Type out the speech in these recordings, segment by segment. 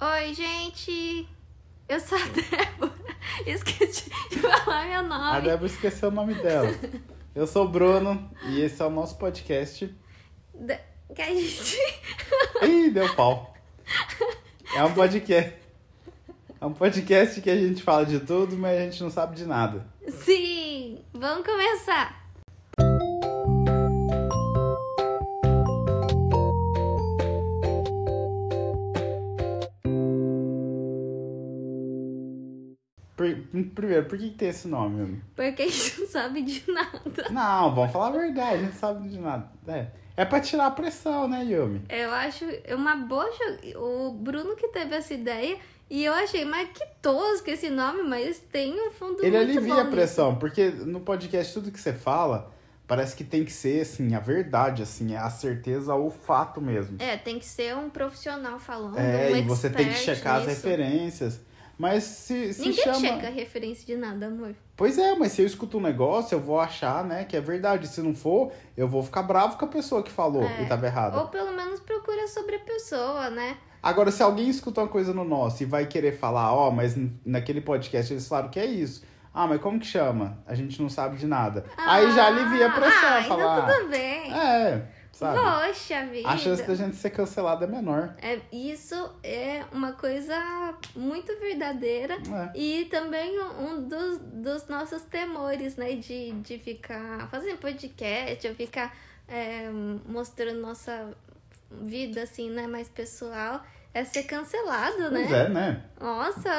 Oi, gente! Eu sou a Débora. Esqueci de falar meu A nome. Débora esqueceu o nome dela. Eu sou o Bruno e esse é o nosso podcast. Da- Que a gente. Ih, deu pau. É um podcast. É um podcast que a gente fala de tudo, mas a gente não sabe de nada. Sim! Vamos começar! Primeiro, por que, que tem esse nome, Yumi? Porque a gente não sabe de nada. Não, vamos falar a verdade, a gente não sabe de nada. É, é pra tirar a pressão, né, Yumi? Eu acho uma boa. O Bruno que teve essa ideia. E eu achei, mas que tosco esse nome, mas tem um fundo Ele alivia a pressão, porque no podcast tudo que você fala parece que tem que ser, assim, a verdade, assim, a certeza ou o fato mesmo. nisso. É, tem que ser um profissional falando. É, um e você tem que checar as nisso. referências. Mas se, se Ninguém chama. checa referência de nada, amor. Pois é, mas se eu escuto um negócio, eu vou achar, né, que é verdade. Se não for, eu vou ficar bravo com a pessoa que falou É. e tava errada. Ou pelo menos procura sobre a pessoa, né? Agora, se alguém escuta uma coisa no nosso e vai querer falar, ó, mas n- naquele podcast eles falaram que é isso. Ah, mas como que chama? A gente não sabe de nada. Aí já alivia a pressão, ah, falar. Então tudo bem. É, sabe? Poxa vida. A chance da gente ser cancelado é menor. É, isso é uma coisa muito verdadeira É. e também um dos, dos nossos temores, né? De, de ficar fazendo podcast, ou ficar é, mostrando nossa vida assim, né? Mais pessoal, é ser cancelado, né? Pois é, né? Nossa,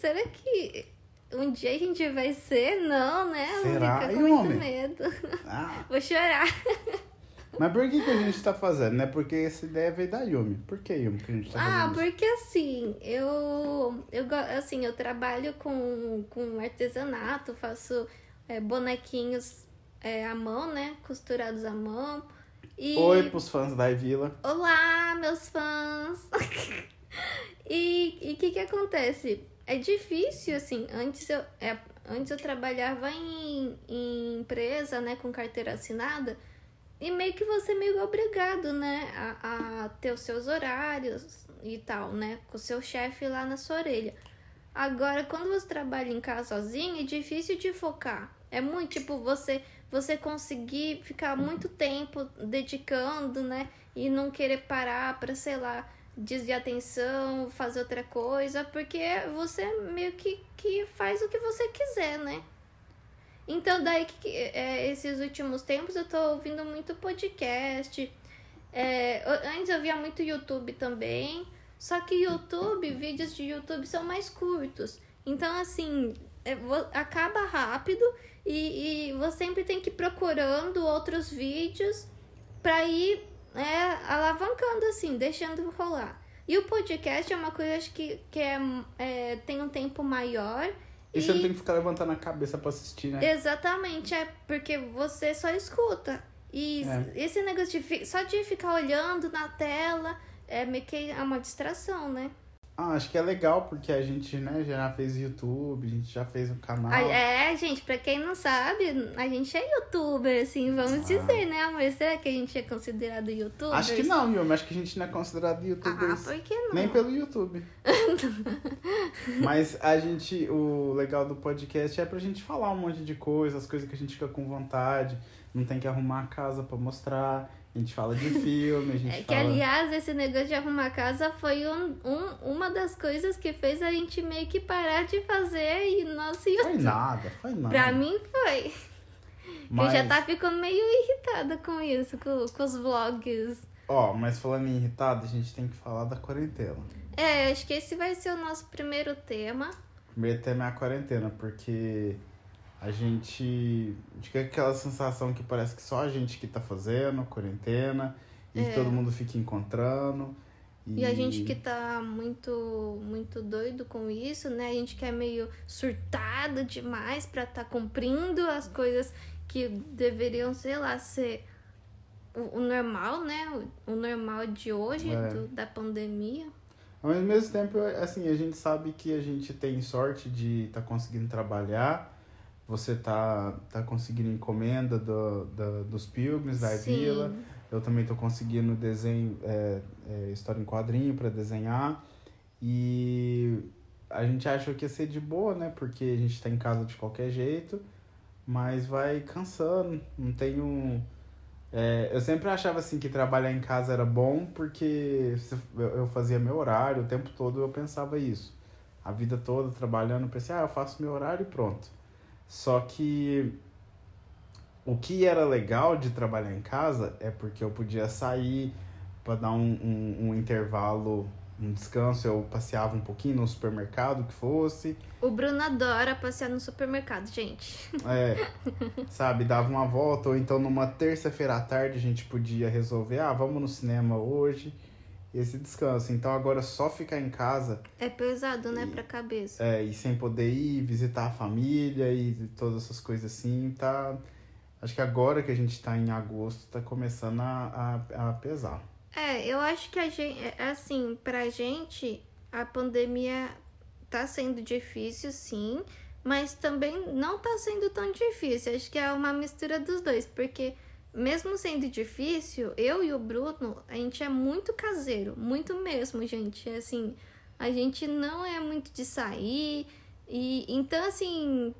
será que um dia a gente vai ser? Não, né? Será? ficar com muito medo. Ah, Vou chorar. mas por que, que a gente tá fazendo, né? Porque essa ideia veio da Yumi. Por que, Yumi, que a gente tá Ah, fazendo isso? porque assim, eu, eu assim, eu trabalho com, com artesanato, faço é, bonequinhos é, à mão, né? Costurados à mão. E... Oi pros fãs da Vila. Olá, meus fãs! e o que que acontece? É difícil, assim, antes eu, é, antes eu trabalhava em, em empresa, né, com carteira assinada, e meio que você é meio obrigado, né, a, a ter os seus horários e tal, né, com o seu chefe lá na sua orelha. Agora, quando você trabalha em casa sozinho, é difícil de focar. É muito, tipo, você você conseguir ficar muito tempo dedicando, né? E não querer parar pra, sei lá, desviar atenção, fazer outra coisa, porque você meio que, que faz o que você quiser, né? Então, daí que é, esses últimos tempos eu tô ouvindo muito podcast. É, antes eu via muito YouTube também. Só que YouTube, vídeos de YouTube são mais curtos. Então, assim, é, acaba rápido e, e você sempre tem que ir procurando outros vídeos pra ir é, alavancando, assim, deixando rolar. E o podcast é uma coisa acho que, que é, é, tem um tempo maior. E você não tem que ficar levantando a cabeça pra assistir, né? Exatamente, é porque você só escuta. E É. esse negócio de só de ficar olhando na tela é meio que é uma distração, né? Ah, acho que é legal porque a gente, né, já fez YouTube, a gente já fez um canal. Ah, É, gente, pra quem não sabe, a gente é youtuber, assim, vamos Ah. dizer, né, amor? Será que a gente é considerado youtuber? Acho que não, Yumi. Acho que a gente não é considerado Ah, youtubers por que não? nem pelo YouTube. Mas a gente, o legal do podcast é pra gente falar um monte de coisa, as coisas que a gente fica com vontade, não tem que arrumar a casa pra mostrar. A gente fala de filme, a gente É que, fala. aliás, esse negócio de arrumar casa foi um, um- uma das coisas que fez a gente meio que parar de fazer e nosso Foi YouTube. nada, foi nada. Pra mim foi. mas, Eu já tá ficando meio irritada com isso, com, com os vlogs. Ó, mas falando em irritado, a gente tem que falar da quarentena. É, acho que esse vai ser o nosso primeiro tema. O primeiro tema é a quarentena, porque a gente fica aquela sensação que parece que só a gente que tá fazendo quarentena e É. todo mundo fica encontrando. E, E a gente que tá muito, muito doido com isso, né? A gente que é meio surtada demais pra tá cumprindo as coisas que deveriam, sei lá, ser o, o normal, né? O, o normal de hoje, É. do- da pandemia. Mas ao mesmo tempo, assim, a gente sabe que a gente tem sorte de estar conseguindo trabalhar. Você tá, tá conseguindo encomenda do, do- dos pilgrims da Sim. vila. Eu também tô conseguindo desenho, é, é, história em quadrinho para desenhar. E a gente achou que ia ser de boa, né? Porque a gente tá em casa de qualquer jeito, mas vai cansando. Não tenho. É, eu sempre achava assim que trabalhar em casa era bom porque eu fazia meu horário, o tempo todo eu pensava isso. A vida toda trabalhando, pensei, ah, eu faço meu horário e pronto. Só que o que era legal de trabalhar em casa é porque eu podia sair para dar um, um, um intervalo um descanso, eu passeava um pouquinho no supermercado, que fosse. O Bruno adora passear no supermercado, gente. É, sabe, dava uma volta, ou então numa terça-feira à tarde a gente podia resolver, ah, vamos no cinema hoje, esse descanso. Então agora só ficar em casa... É pesado, né, e, pra cabeça. É, e sem poder ir visitar a família e todas essas coisas assim, tá... Acho que agora que a gente tá em agosto, tá começando a, a, a pesar. É, eu acho que a gente, é, assim, pra gente, a pandemia tá sendo difícil, sim, mas também não tá sendo tão difícil. Acho que é uma mistura dos dois, porque mesmo sendo difícil, eu e o Bruno, a gente é muito caseiro, muito mesmo, gente. Assim, a gente não é muito de sair. E então, assim,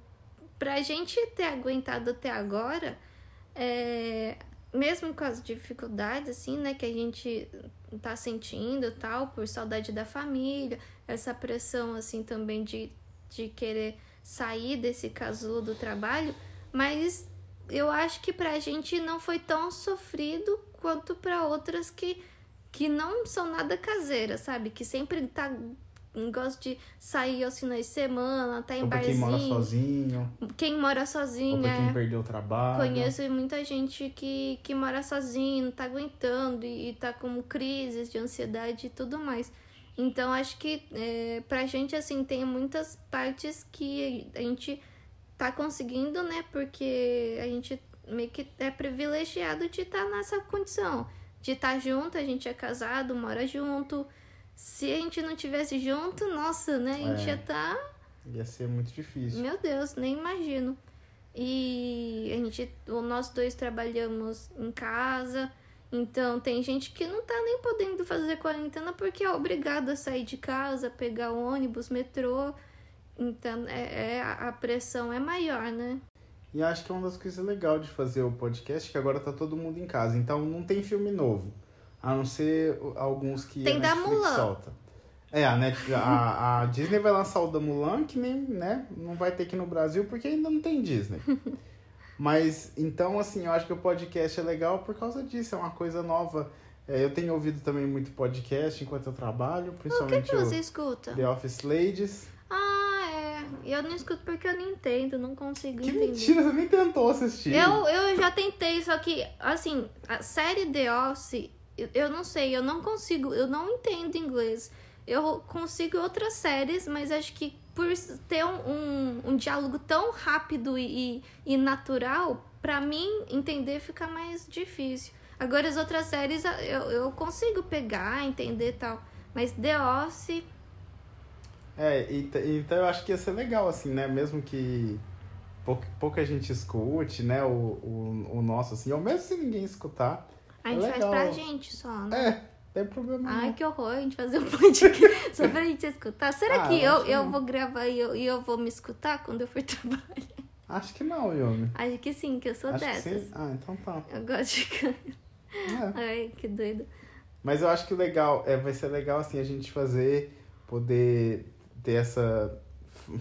pra gente ter aguentado até agora, é, mesmo com as dificuldades, assim, né, que a gente tá sentindo tal, por saudade da família, essa pressão, assim, também de, de querer sair desse casulo do trabalho, mas eu acho que pra gente não foi tão sofrido quanto para outras que, que não são nada caseiras, sabe? Que sempre tá gosto de sair aos finais de semana, tá em ou barzinho. Quem mora sozinho. Quem mora sozinho, ou pra quem é. perdeu o trabalho. Conheço muita gente que, que mora sozinho, não tá aguentando e, e tá com crises de ansiedade e tudo mais. Então, acho que é, pra gente, assim, tem muitas partes que a gente tá conseguindo, né? Porque a gente meio que é privilegiado de estar tá nessa condição. De estar tá junto, a gente é casado, mora junto, se a gente não tivesse junto, nossa, né? A gente é, ia estar. Tá... Ia ser muito difícil. Meu Deus, nem imagino. E a gente, nós dois trabalhamos em casa. Então tem gente que não tá nem podendo fazer quarentena porque é obrigado a sair de casa, pegar ônibus, metrô. Então é, é a pressão é maior, né? E acho que é uma das coisas legais de fazer o podcast que agora tá todo mundo em casa. Então não tem filme novo. A não ser alguns que Tem a da Netflix Mulan. solta. É, a, Net, a, a Disney vai lançar o da Mulan, que nem, né, não vai ter aqui no Brasil porque ainda não tem Disney. Mas, então, assim, eu acho que o podcast é legal por causa disso, é uma coisa nova. É, eu tenho ouvido também muito podcast enquanto eu trabalho, principalmente o que, que você escuta? The Office Ladies. É. Eu não escuto porque eu não entendo, não consigo que entender. mentira, você nem tentou assistir. Eu, eu já tentei, só que, assim, a série The Office eu, não sei, eu não consigo, eu não entendo inglês. Eu consigo outras séries, mas acho que por ter um, um, um diálogo tão rápido e, e natural, para mim entender fica mais difícil. Agora as outras séries eu, eu consigo pegar, entender tal. Mas The Office. É, então eu acho que ia ser legal, assim, né? Mesmo que pouca, pouca gente escute, né? O, o, o nosso, assim, ou mesmo se ninguém escutar a gente Legal. faz pra gente só, né? É, tem problema Ai, não. que horror a gente fazer um podcast só pra gente escutar. Será ah, que eu, eu vou gravar e eu, e eu vou me escutar quando eu for trabalhar? Acho que não, Yumi. Acho que sim, que eu sou acho dessas. Ah, então tá. Eu gosto de é. Ai, que doido. Mas eu acho que legal, é, vai ser legal assim a gente fazer, poder ter essa.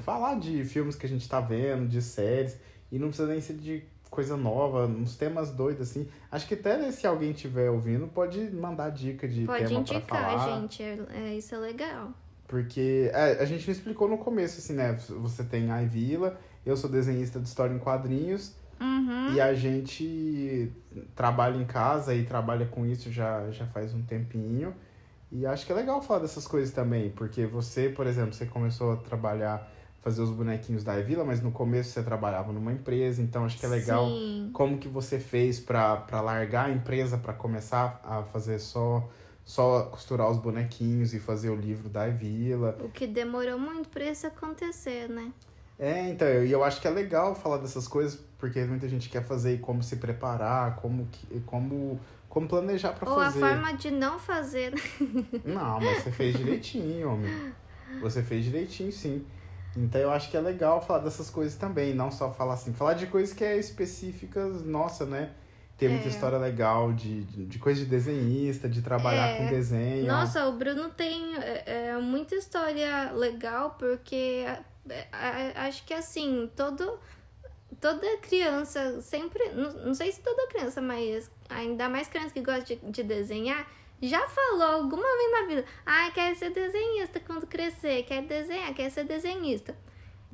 falar de filmes que a gente tá vendo, de séries. E não precisa nem ser de coisa nova, uns temas doidos, assim. Acho que até se alguém estiver ouvindo, pode mandar dica de pode tema indicar, pra falar. gente. É, é, isso é legal. Porque é, a gente explicou no começo, assim, né? Você tem a Vila, eu sou desenhista de história em quadrinhos. Uhum. E a gente trabalha em casa e trabalha com isso já, já faz um tempinho. E acho que é legal falar dessas coisas também, porque você, por exemplo, você começou a trabalhar fazer os bonequinhos da Vila, mas no começo você trabalhava numa empresa, então acho que é legal Sim. como que você fez para largar a empresa para começar a fazer só só costurar os bonequinhos e fazer o livro da Vila. O que demorou muito para isso acontecer, né? É, então, e eu, eu acho que é legal falar dessas coisas, porque muita gente quer fazer e como se preparar, como, que, como como planejar pra Ou fazer. a forma de não fazer. né? Não, mas você fez direitinho, homem. Você fez direitinho, sim. Então eu acho que é legal falar dessas coisas também, não só falar assim, falar de coisas que é específicas, nossa, né? Tem muita É. história legal de, de, de coisa de desenhista, de trabalhar É. com desenho. Nossa, o Bruno tem é, é, muita história legal, porque é, é, acho que assim, todo, toda criança sempre. Não, não sei se toda criança, mas ainda mais criança que gosta de, de desenhar, já falou alguma vez na vida: ah, quer ser desenhista quando crescer, quer desenhar, quer ser desenhista.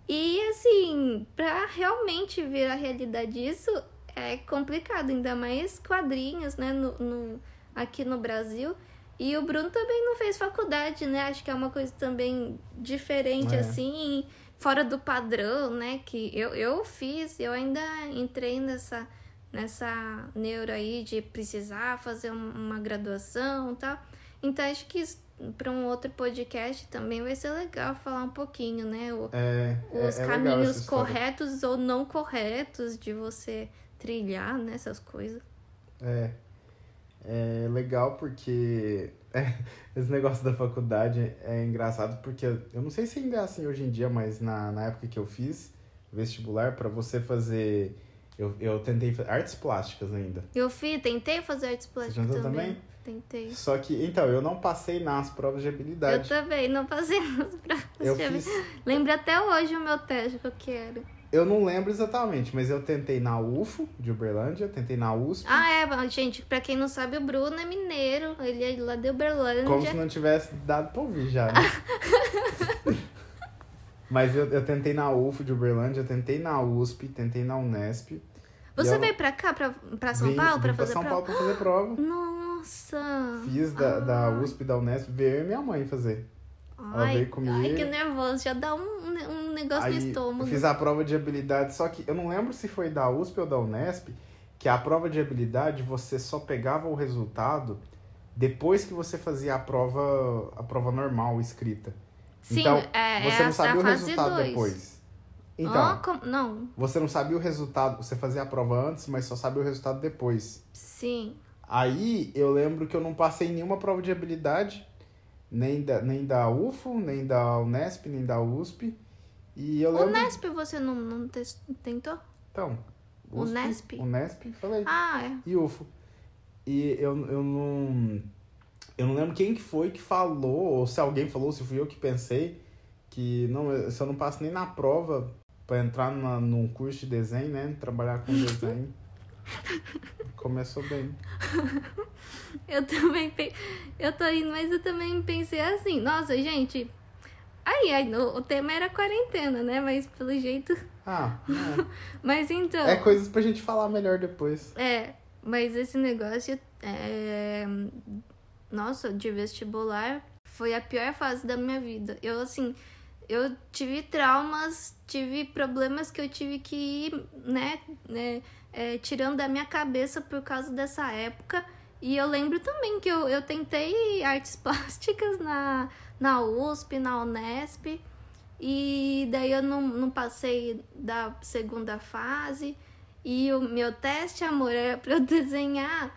E assim, pra realmente ver a realidade disso é complicado, ainda mais quadrinhos, né, no, no- aqui no Brasil. E o Bruno também não fez faculdade, né? Acho que é uma coisa também diferente, É. assim, fora do padrão, né? Que eu, eu fiz, eu ainda entrei nessa, nessa neuro aí de precisar fazer um- uma graduação e tal. Então acho que para um outro podcast também vai ser legal falar um pouquinho, né? O, É, é- os é legal caminhos corretos ou não corretos de você trilhar, né? Essas coisas. É. É legal porque é, esse negócio da faculdade é engraçado porque eu eu não sei se ainda é assim hoje em dia, mas na, na época que eu fiz vestibular, para você fazer. Eu, eu tentei fazer artes plásticas ainda. Eu fiz, tentei fazer artes plásticas tentou também. também? Tentei. Só que, então, eu não passei nas provas de Eu habilidade. também, não passei nas provas. Eu de fiz. Lembro até hoje o meu teste que eu quero. Eu não lembro exatamente, mas eu tentei na UFO de Uberlândia, tentei na USP. Ah, é, gente, pra quem não sabe, o Bruno é mineiro. Ele é lá de Uberlândia. Como se não tivesse dado pra ouvir já, né? Mas eu, eu tentei na UFO de Uberlândia, eu tentei na USP, tentei na Unesp. Você veio pra cá, pra, pra São vim- Paulo, pra vim fazer São prova? Paulo pra fazer prova. Nossa! Fiz da, da Ah. USP da Unesp, veio minha mãe fazer. Ela Ai, veio comigo. ai, que nervoso. Já dá um, um negócio Aí no estômago. fiz a prova de habilidade, só que eu não lembro se foi da USP ou da Unesp, que a prova de habilidade você só pegava o resultado depois que você fazia a prova, a prova normal, escrita. Sim, então, é, você é não sabia o resultado dois. depois. Então, como- Não, você não sabia o resultado, você fazia a prova antes, mas só sabia o resultado depois. sim. Aí eu lembro que eu não passei nenhuma prova de habilidade, nem da, nem da UFO, nem da Unesp, nem da USP. E eu O lembro. Nesp você não, não tentou? Então, O USP, Nesp? Unesp, falei. Ah, é. E UFO. E eu, eu não. Eu não lembro quem que foi que falou, ou se alguém falou, se fui eu que pensei, que não, se eu não passo nem na prova pra entrar na, num curso de desenho, né? Trabalhar com desenho. Começou bem. Eu também pe... Eu tô indo, mas eu também pensei assim, nossa, gente. Aí, aí o, tema era quarentena, né? Mas pelo jeito. Ah, Mas então. é. é coisas pra gente falar melhor depois. É, mas esse negócio. É... Nossa, de vestibular foi a pior fase da minha vida. Eu, assim, eu tive traumas, tive problemas que eu tive que ir, né, né, é, tirando da minha cabeça por causa dessa época. E eu lembro também que eu, eu tentei artes plásticas na, na USP, na Unesp. E daí eu não, não passei da segunda fase. E o meu teste, amor, era pra eu desenhar,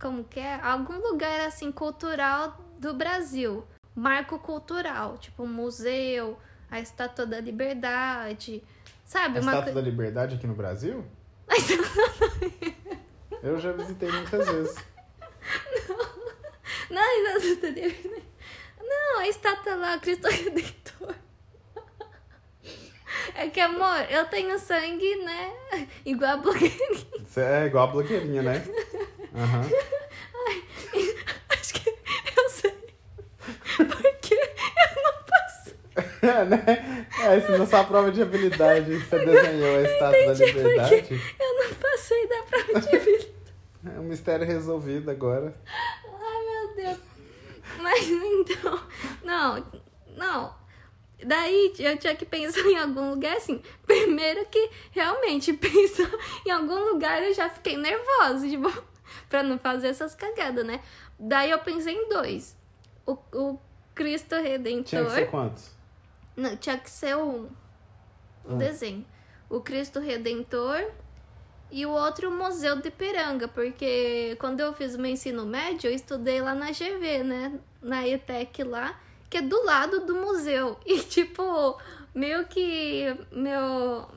como que é? Algum lugar, assim, cultural do Brasil. Marco cultural, tipo um museu, a Estátua da Liberdade, sabe? A Uma Estátua da Liberdade aqui no Brasil? Eu já visitei muitas vezes. Não, a Estátua da Liberdade. Não, a estátua lá, Cristo Redentor. É que, amor, eu tenho sangue, né? Igual a blogueirinha. Você é igual a blogueirinha, né? Aham. Acho que eu sei. Porque eu não passo. É, né? É, se na sua prova de habilidade você desenhou a Estátua da Liberdade, Eu não passei da prova de vida. é um mistério resolvido agora. Ai, meu Deus. Mas então, não, não. Daí eu tinha que pensar em algum lugar assim. Primeiro que realmente pensar em algum lugar eu já fiquei nervosa, tipo, pra não fazer essas cagadas, né? Daí eu pensei em dois. O, o Cristo Redentor. Tinha que ser quantos? Não, tinha que ser um. O Ah. desenho. O Cristo Redentor e o outro Museu de Ipiranga, porque quando eu fiz o meu ensino médio, eu estudei lá na GV, né? Na ETEC lá, que é do lado do museu. E tipo, meio que meu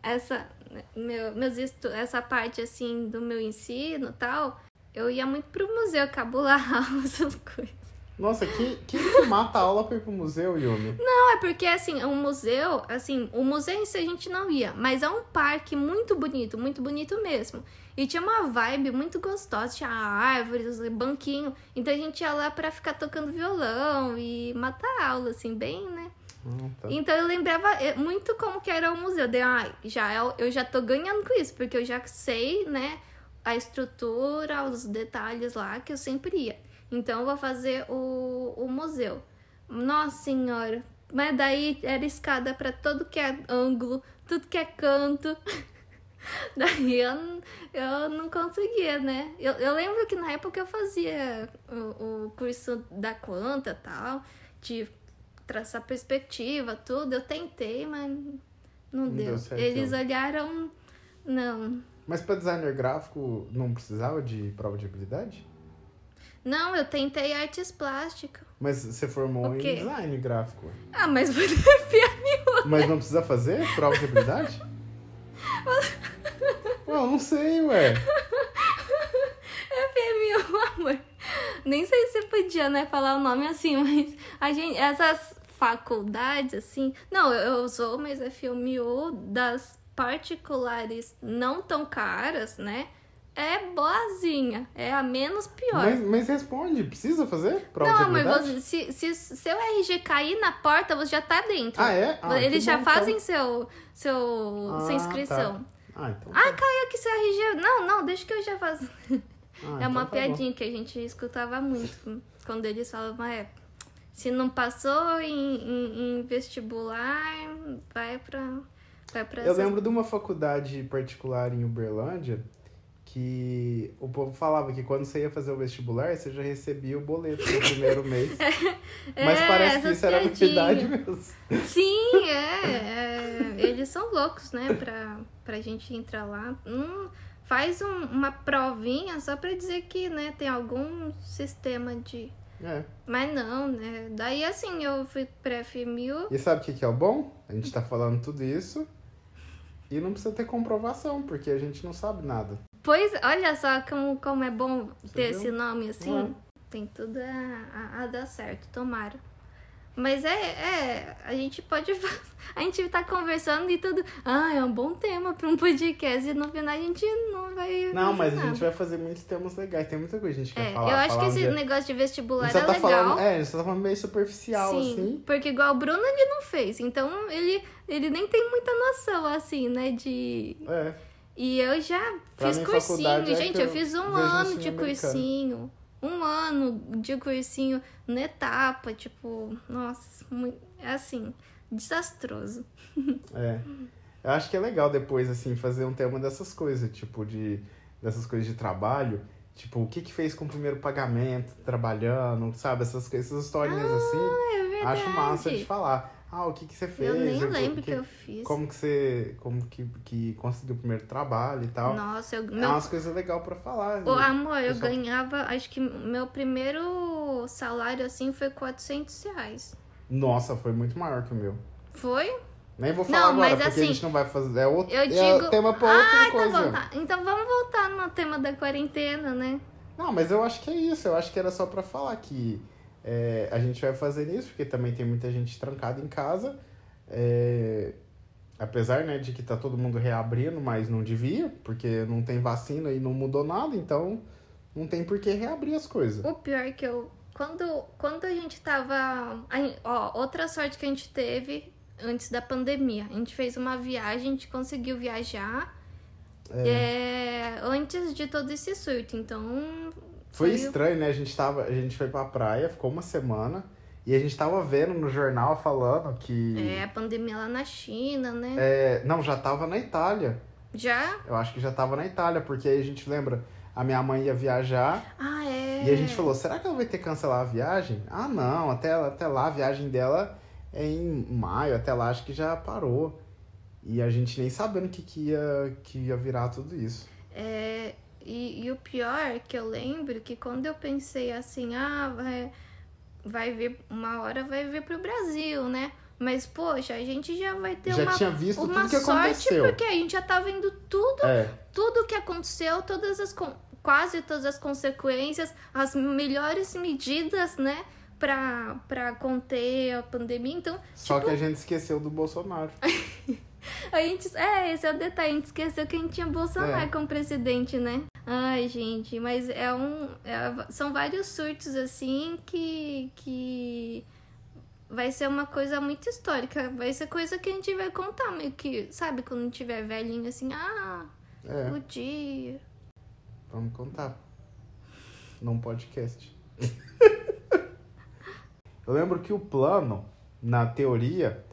essa meu, meus estu, essa parte assim do meu ensino tal, eu ia muito pro museu cabular essas coisas. Nossa, que, que, que mata a aula pra ir pro museu, Yumi? Não, é porque assim, um museu, assim, o museu em si a gente não ia, mas é um parque muito bonito, muito bonito mesmo. E tinha uma vibe muito gostosa, tinha árvores, banquinho. Então a gente ia lá pra ficar tocando violão e matar aula, assim, bem, né? Hum, tá. Então eu lembrava é, muito como que era o museu. De, ah, já eu, eu já tô ganhando com isso, porque eu já sei, né, a estrutura, os detalhes lá que eu sempre ia. Então eu vou fazer o, o museu. Nossa senhora, mas daí era escada para todo que é ângulo, tudo que é canto. daí eu, eu não conseguia, né? Eu, eu lembro que na época eu fazia o, o curso da e tal, de traçar perspectiva, tudo. Eu tentei, mas não, Não deu. deu certo, Eles não. olharam. Não. Mas pra designer gráfico não precisava de prova de habilidade? Não, eu tentei artes plásticas. Mas você formou em design gráfico. Ah, mas você FMU. Mas não precisa fazer prova de habilidade? Ué, eu não sei, ué. FMU, amor. Nem sei se podia, né, falar o nome assim, mas a gente, essas faculdades, assim. Não, eu, eu sou, mas FMU das particulares não tão caras, né? É boazinha. É a menos pior. Mas, mas responde, precisa fazer prova Não, mas você, se, se seu RG cair na porta, você já tá dentro. Ah, é? Ah, Eles já bom, fazem então. seu, seu, Ah, sua inscrição. Ah, então. Ah, caiu aqui seu RG. Não, não, deixa que eu já faço. Ah, é uma então tá bom. piadinha que a gente escutava muito. quando eles falavam, é, se não passou em, em- em vestibular, vai pra. Vai pra Eu lembro de uma faculdade particular em Uberlândia que o povo falava que quando você ia fazer o vestibular, você já recebia o boleto no primeiro mês. Mas É, parece que isso era verdade mesmo. Sim, é, é, Eles são loucos, né? Pra, pra gente entrar lá. Hum, faz um- uma provinha só pra dizer que, né, tem algum sistema de. É. Mas não, né? Daí assim, eu fui pra FMU. E sabe o que, que é o bom? A gente tá falando tudo isso e não precisa ter comprovação, porque a gente não sabe nada. Pois, olha só como, como é bom ter viu? esse nome assim. Ué. Tem tudo a, a, a dar certo, tomara. Mas é, é, a gente pode. A gente tá conversando e tudo. Ah, é um bom tema pra um podcast. E no final a gente não vai. Não, mas a nada. gente vai fazer muitos temas legais. Tem muita coisa que a gente quer É, falar. eu acho falar que esse negócio de A vestibular é tá legal. falando, é, a gente só tá falando meio superficial, Sim, assim. porque igual o Bruno ele não fez, então ele, ele nem tem muita noção, assim, né, de... É. E eu já Pra fiz mim, cursinho, é gente, que eu eu fiz um ano de americano. cursinho, um ano de cursinho na etapa, tipo, nossa, muito, é assim, desastroso. É. Eu acho que é legal depois, assim, fazer um tema dessas coisas, tipo, de. dessas coisas de trabalho. Tipo, o que que fez com o primeiro pagamento, trabalhando, sabe? Essas, coisas- essas historinhas assim. É verdade. Acho massa de falar. Ah, o que que você fez? Eu nem o lembro que, que eu fiz. Como que você. Como que, que conseguiu o primeiro trabalho e tal. Nossa, eu, É meu umas coisas legais pra falar. Ô, né? amor, eu Pessoal- ganhava, acho que meu primeiro salário, assim, foi 400 reais. Nossa, foi muito maior que o meu. Foi? Nem vou falar Não, agora, porque a assim, gente não vai fazer. É outro Eu é digo... tema pra outra ah, coisa. tá bom, tá. Então vamos voltar no tema da quarentena, né? Não, mas eu acho que é isso. Eu acho que era só pra falar que é, a gente vai fazer isso, porque também tem muita gente trancada em casa. É, apesar né, de que tá todo mundo reabrindo, mas não devia, porque não tem vacina e não mudou nada, então não tem por que reabrir as coisas. O pior é que eu. Quando, quando a gente tava. ó, outra sorte que a gente teve antes da pandemia. A gente fez uma viagem, a gente conseguiu viajar. é, antes de todo esse surto. Então. Foi o- estranho, né? A gente, tava, a gente foi pra praia, ficou uma semana, e a gente tava vendo no jornal falando que. É, a pandemia lá na China, né? é, não, já tava na Itália. Já? Eu acho que já tava na Itália, porque aí a gente lembra, a minha mãe ia viajar Ah, é. e a gente falou, será que ela vai ter que cancelar a viagem? Ah, não, até, até lá a viagem dela é em maio, até lá acho que já parou. E a gente nem sabendo que, que, ia, que ia virar tudo isso. É, e, e o pior é que eu lembro que quando eu pensei assim, ah, vai, vai vir, uma hora vai vir pro Brasil, né? Mas, poxa, a gente já vai ter Já uma, tinha visto uma tudo que sorte, aconteceu. porque a gente já tá vendo tudo, É, tudo que aconteceu, todas as quase todas as consequências, as melhores medidas, né? Pra, pra conter a pandemia. Então, só tipo, que a gente esqueceu do Bolsonaro. A gente, é, esse é o detalhe, a gente esqueceu que a gente tinha Bolsonaro É. como presidente, né? Ai, gente, mas é um. é- são vários surtos assim que. que vai ser uma coisa muito histórica. Vai ser coisa que a gente vai contar, meio que, sabe, quando tiver velhinho assim, ah, É, o dia. vamos contar. Num podcast. Eu lembro que o plano, na teoria,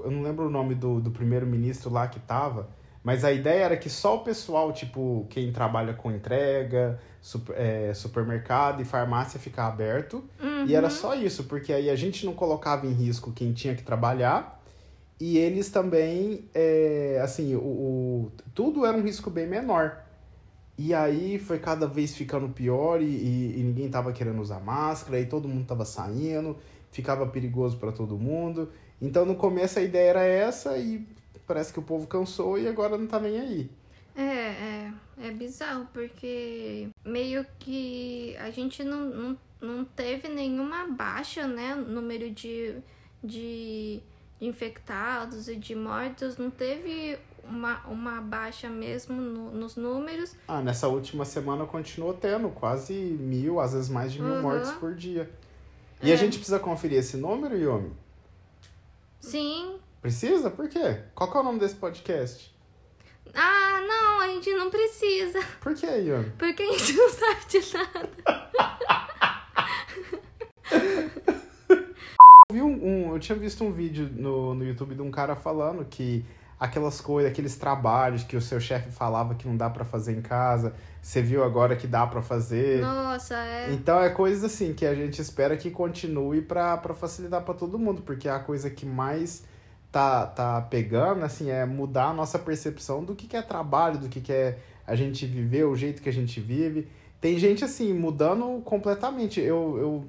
eu não lembro o nome do, do primeiro-ministro lá que tava, mas a ideia era que só o pessoal, tipo, quem trabalha com entrega, super- é, supermercado e farmácia ficar aberto. E era só isso, porque aí a gente não colocava em risco quem tinha que trabalhar. E eles também, é, assim, o, o- tudo era um risco bem menor. E aí foi cada vez ficando pior e, e- e ninguém tava querendo usar máscara, e todo mundo tava saindo, ficava perigoso para todo mundo. Então no começo a ideia era essa e parece que o povo cansou e agora não tá nem aí. É, é, é bizarro, porque meio que a gente não, não, não teve nenhuma baixa, né? Número de, de infectados e de mortos, não teve uma, uma baixa mesmo no- nos números. Ah, nessa última semana continuou tendo quase mil, às vezes mais de mil Uhum. mortes por dia. E a gente precisa conferir esse número, Yomi? Sim. Precisa? Por quê? Qual que é o nome desse podcast? Ah, não, a gente não precisa, Por que, Yomi? porque a gente não sabe de nada. Eu, vi um, um- eu tinha visto um vídeo no, no YouTube de um cara falando que aquelas coisas, aqueles trabalhos que o seu chefe falava que não dá pra fazer em casa, você viu agora que dá pra fazer. Nossa, é. Então é coisas assim que a gente espera que continue pra pra facilitar pra todo mundo, porque a coisa que mais tá, tá pegando assim é mudar a nossa percepção do que, que é trabalho, do que, que é a gente viver, o jeito que a gente vive. Tem gente assim mudando completamente. Eu, eu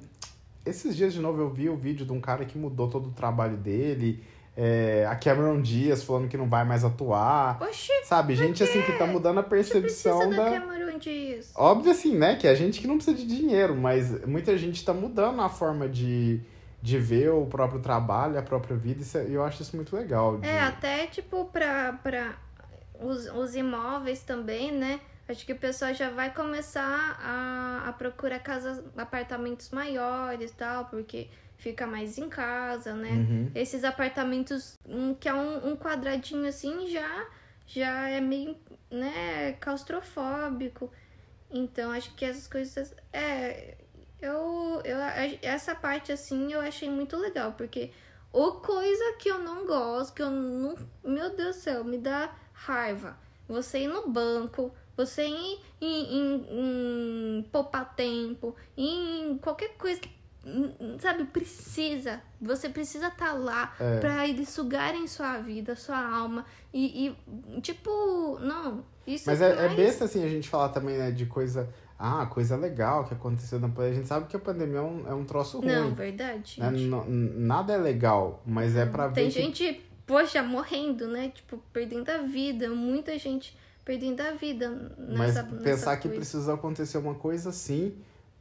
esses dias de novo eu vi o vídeo de um cara que mudou todo o trabalho dele. É, a Cameron Diaz falando que não vai mais atuar. Oxi, Sabe, gente assim que tá mudando a percepção da da. Cameron Diaz. Óbvio assim, né? Que a gente que não precisa de dinheiro, mas muita gente tá mudando a forma de, de ver o próprio trabalho, a própria vida, isso é- e eu acho isso muito legal. de- É, até tipo pra, pra os, os imóveis também, né? Acho que o pessoal já vai começar a, a procurar casas, apartamentos maiores e tal, porque fica mais em casa, né? Uhum. Esses apartamentos um, que é um, um quadradinho assim já, já é meio, né, claustrofóbico. Então acho que essas coisas. É. Eu, eu. Essa parte assim eu achei muito legal, porque o coisa que eu não gosto, que eu não. Meu Deus do céu, me dá raiva. Você ir no banco, você ir em, em, em poupar tempo, em qualquer coisa que. Sabe, precisa. Você precisa estar lá É. pra eles sugarem sua vida, sua alma. E, e, tipo, não. Isso Mas é, é mais- besta assim a gente falar também, né, de coisa. Ah, coisa legal que aconteceu na pandemia. A gente sabe que a pandemia é um, é um troço ruim. Não, verdade. né? nada é legal, mas é pra ver Tem que gente, poxa, morrendo, né? Tipo, perdendo a vida. Muita gente perdendo a vida Mas nessa, pensar nessa que precisa acontecer uma coisa assim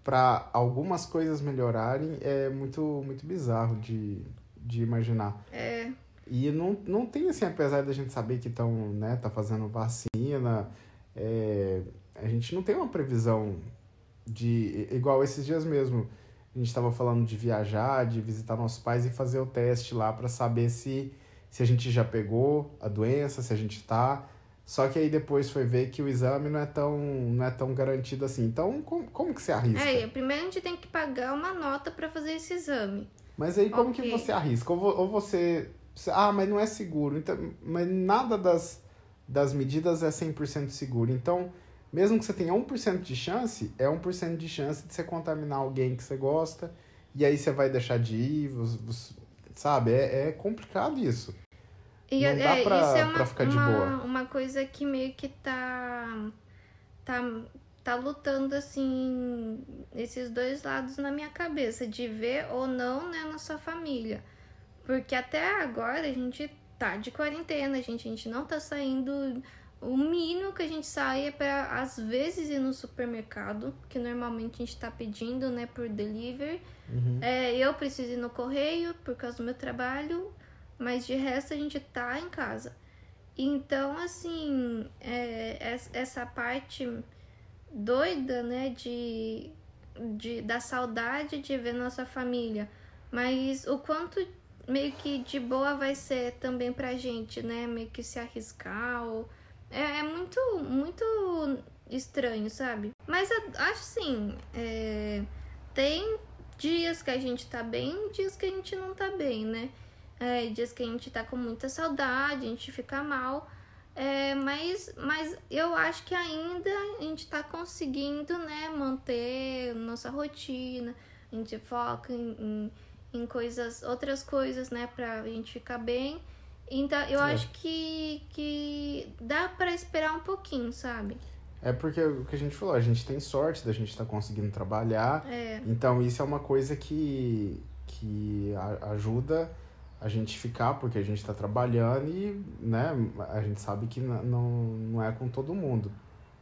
pra algumas coisas melhorarem é muito, muito bizarro de, de imaginar. É, E não, não tem assim, apesar da gente saber que estão, né, tá fazendo vacina, é, a gente não tem uma previsão de. Igual esses dias mesmo, a gente estava falando de viajar, de visitar nossos pais e fazer o teste lá para saber se, se a gente já pegou a doença, se a gente tá. Só que aí depois foi ver que o exame não é tão, não é tão garantido assim. Então, como, como que você arrisca? é, primeiro a gente tem que pagar uma nota pra fazer esse exame. Mas aí como Ok. que você arrisca? Ou, ou você, Ah, mas não é seguro. Então, mas nada das, das medidas é 100% seguro. Então, mesmo que você tenha 1% de chance, é 1% de chance de você contaminar alguém que você gosta. E aí você vai deixar de ir, você- você- sabe? É, é complicado isso. E Não dá é, pra- isso é uma, pra ficar de uma, boa. uma coisa que meio que tá, tá, tá lutando, assim, esses dois lados na minha cabeça, de ver ou não, né, na sua família. Porque até agora a gente tá de quarentena, gente, a gente não tá saindo. O mínimo que a gente sai é pra, às vezes, ir no supermercado, que normalmente a gente tá pedindo, né, por delivery. Uhum. É, eu preciso ir no correio por causa do meu trabalho, mas de resto a gente tá em casa. Então, assim, é, es- essa parte doida, né, de, de, da saudade de ver nossa família, mas o quanto meio que de boa vai ser também pra gente, né, meio que se arriscar ou... É, é muito, muito estranho, sabe? Mas acho assim, é, tem dias que a gente tá bem, dias que a gente não tá bem, né? É, dias que a gente tá com muita saudade, a gente fica mal. É, mas, mas eu acho que ainda a gente tá conseguindo, né, manter nossa rotina. A gente foca em, em, em coisas, outras coisas, né, pra gente ficar bem. Então, eu É. acho que, que dá pra esperar um pouquinho, sabe? É porque o que a gente falou, a gente tem sorte da gente estar conseguindo trabalhar. É, Então isso é uma coisa que, que a- ajuda a gente ficar, porque a gente está trabalhando e né, a gente sabe que não, não é com todo mundo.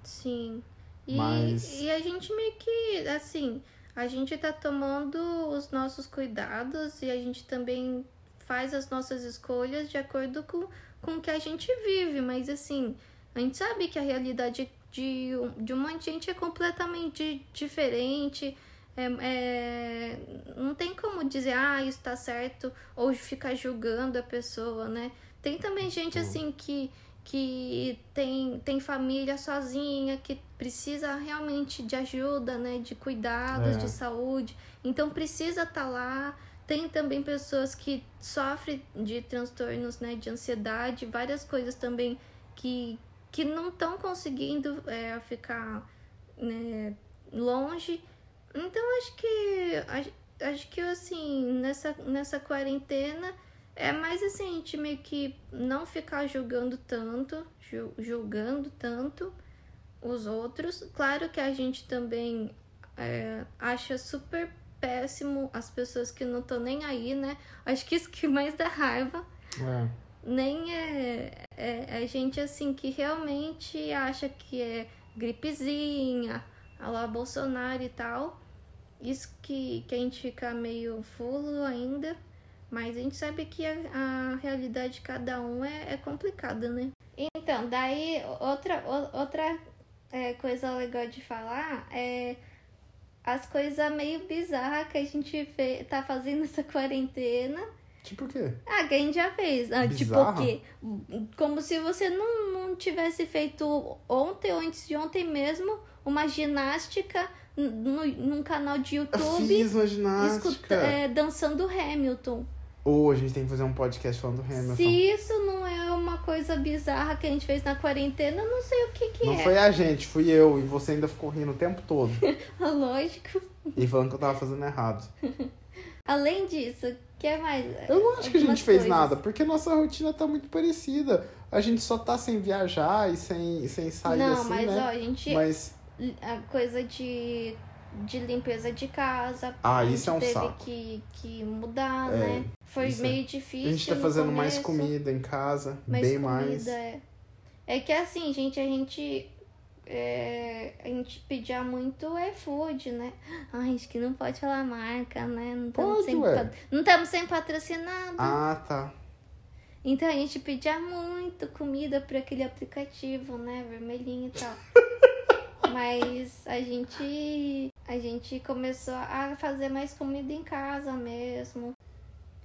sim. E, Mas- e a gente meio que, assim, a gente tá tomando os nossos cuidados e a gente também faz as nossas escolhas de acordo com, com o que a gente vive, mas assim, a gente sabe que a realidade de, de um monte de gente é completamente diferente. É, é- não tem como dizer, ah, isso tá certo, ou ficar julgando a pessoa, né? Tem também gente assim que, que tem, tem família sozinha, que precisa realmente de ajuda, né? De cuidados, É. de saúde. Então precisa estar lá. Tem também pessoas que sofrem de transtornos, né? De ansiedade, várias coisas também que, que não estão conseguindo é, ficar né, longe. Então acho que acho, acho que assim, nessa, nessa quarentena é mais assim, a gente meio que não ficar julgando tanto, ju- julgando tanto os outros. Claro que a gente também é, acha super péssimo as pessoas que não estão nem aí, né? Acho que isso que mais dá raiva É. nem é, é, é gente assim que realmente acha que é gripezinha, a lá Bolsonaro e tal. Isso que, que a gente fica meio fulo ainda. Mas a gente sabe que a, a realidade de cada um é, é complicada, né? Então, daí outra, outra é, coisa legal de falar é as coisas meio bizarras que a gente fe tá fazendo nessa quarentena. Tipo o quê? Ah, que a gente já fez. Ah, tipo o quê? Como se você não, não tivesse feito ontem ou antes de ontem mesmo uma ginástica no, num canal de Eu YouTube fiz uma escuta- é, dançando Hamilton. Ou a gente tem que fazer um podcast falando do Hamilton. Se isso não é uma coisa bizarra que a gente fez na quarentena, eu não sei o que, que Não é. foi a gente, fui eu. E você ainda ficou rindo o tempo todo. Lógico. e falando que eu tava fazendo errado. Além disso, o que mais? Eu não acho que a gente fez coisas. nada, porque nossa rotina tá muito parecida. A gente só tá sem viajar e sem, sem sair não, assim, mas né? ó, a gente. Mas a coisa de, de limpeza de casa. Ah, a gente isso é um teve saco. Que, que mudar, É, né? Foi é- meio difícil. a gente tá fazendo mais começo, comida em casa, mais bem comida, mais. É. é que assim, gente, a gente. é, a gente pedia muito iFood, né? Ai, acho que não pode falar marca, né? Não estamos sem, não estamos sem patrocinado. Ah, tá. Então a gente pedia muito comida por aquele aplicativo, né? Vermelhinho e tal. Mas a gente. A gente começou a fazer mais comida em casa mesmo.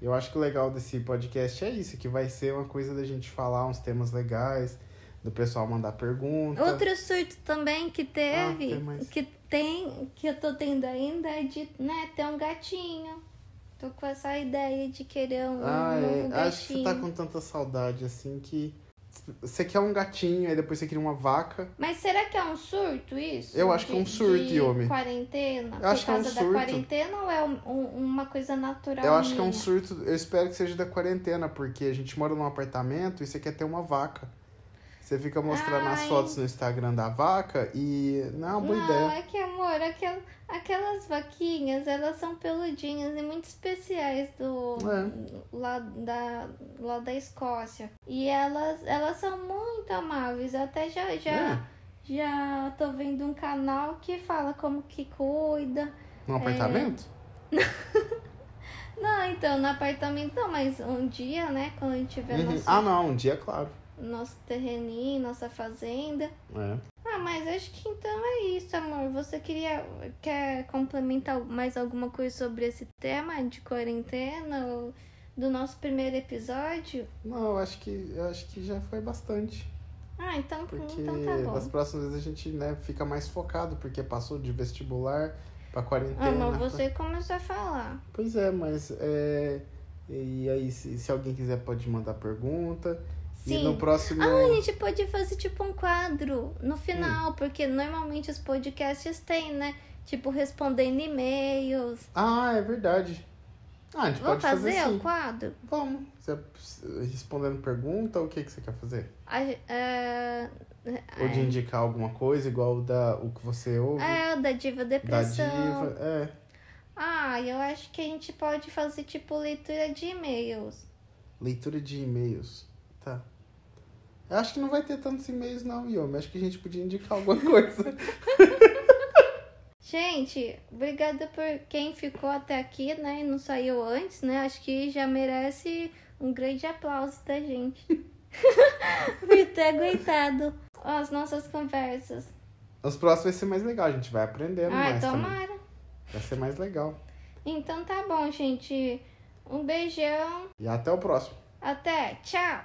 Eu acho que o legal desse podcast é isso, que vai ser uma coisa da gente falar uns temas legais, do pessoal mandar pergunta. Outro surto também que teve, Ah, tem que tem, que eu tô tendo ainda, é de né, ter um gatinho. Tô com essa ideia de querer um, Ah, um é. novo Acho que você gatinho. tá com tanta saudade assim que Você quer um gatinho, aí depois você queria uma vaca. Mas será que é um surto isso? Eu acho que é um surto, de Yomi. quarentena? Eu acho que é um causa da surto. quarentena ou é um- um- uma coisa natural? Eu acho que é um minha? surto, eu espero que seja da quarentena, porque a gente mora num apartamento e você quer ter uma vaca. Você fica mostrando as Ai. fotos no Instagram da vaca e não é uma boa Não, ideia. é que, amor, aquel, aquelas vaquinhas, elas são peludinhas e muito especiais do É. lá, da, lá da Escócia. E elas, elas são muito amáveis. Eu até já, já, É. já tô vendo um canal que fala como que cuida. Num apartamento? Não, então, no apartamento não, mas um dia, né, quando a gente tiver Uhum. nosso, Ah, não, um dia, claro. Nosso terreninho, nossa fazenda. É. Ah, mas acho que então é isso, amor. Você queria quer complementar mais alguma coisa sobre esse tema de quarentena ou do nosso primeiro episódio? Não, eu acho que eu acho que já foi bastante. Ah, então, Porque então tá bom. próximas vezes a gente né, fica mais focado, porque passou de vestibular pra quarentena. Ah, mas você começou a falar. Pois é, mas é. E aí, se, se alguém quiser, pode mandar pergunta. E Sim. no próximo. Ah, a gente pode fazer tipo um quadro no Hum. final, porque normalmente os podcasts têm, né? Tipo, respondendo e-mails. Ah, é verdade. Ah, a gente Vamos pode fazer, fazer sim. o quadro? Vamos. Você, respondendo pergunta, o que, que você quer fazer? A, é, Ou de indicar alguma coisa, igual o, da, o que você ouve, é, o da Diva da Depressão. diva. É. Ah, eu acho que a gente pode fazer tipo leitura de e-mails. Leitura de e-mails. Tá. Eu acho que não vai ter tantos e-mails, não, Yomi. Acho que a gente podia indicar alguma coisa. Gente, obrigada por quem ficou até aqui, né? E não saiu antes, né? Acho que já merece um grande aplauso da gente. por ter aguentado as nossas conversas. Os próximos vai ser mais legal, a gente vai aprendendo Ai, mais também. tomara. Vai ser mais legal. Então tá bom, gente. Um beijão. E até o próximo. Até. Tchau.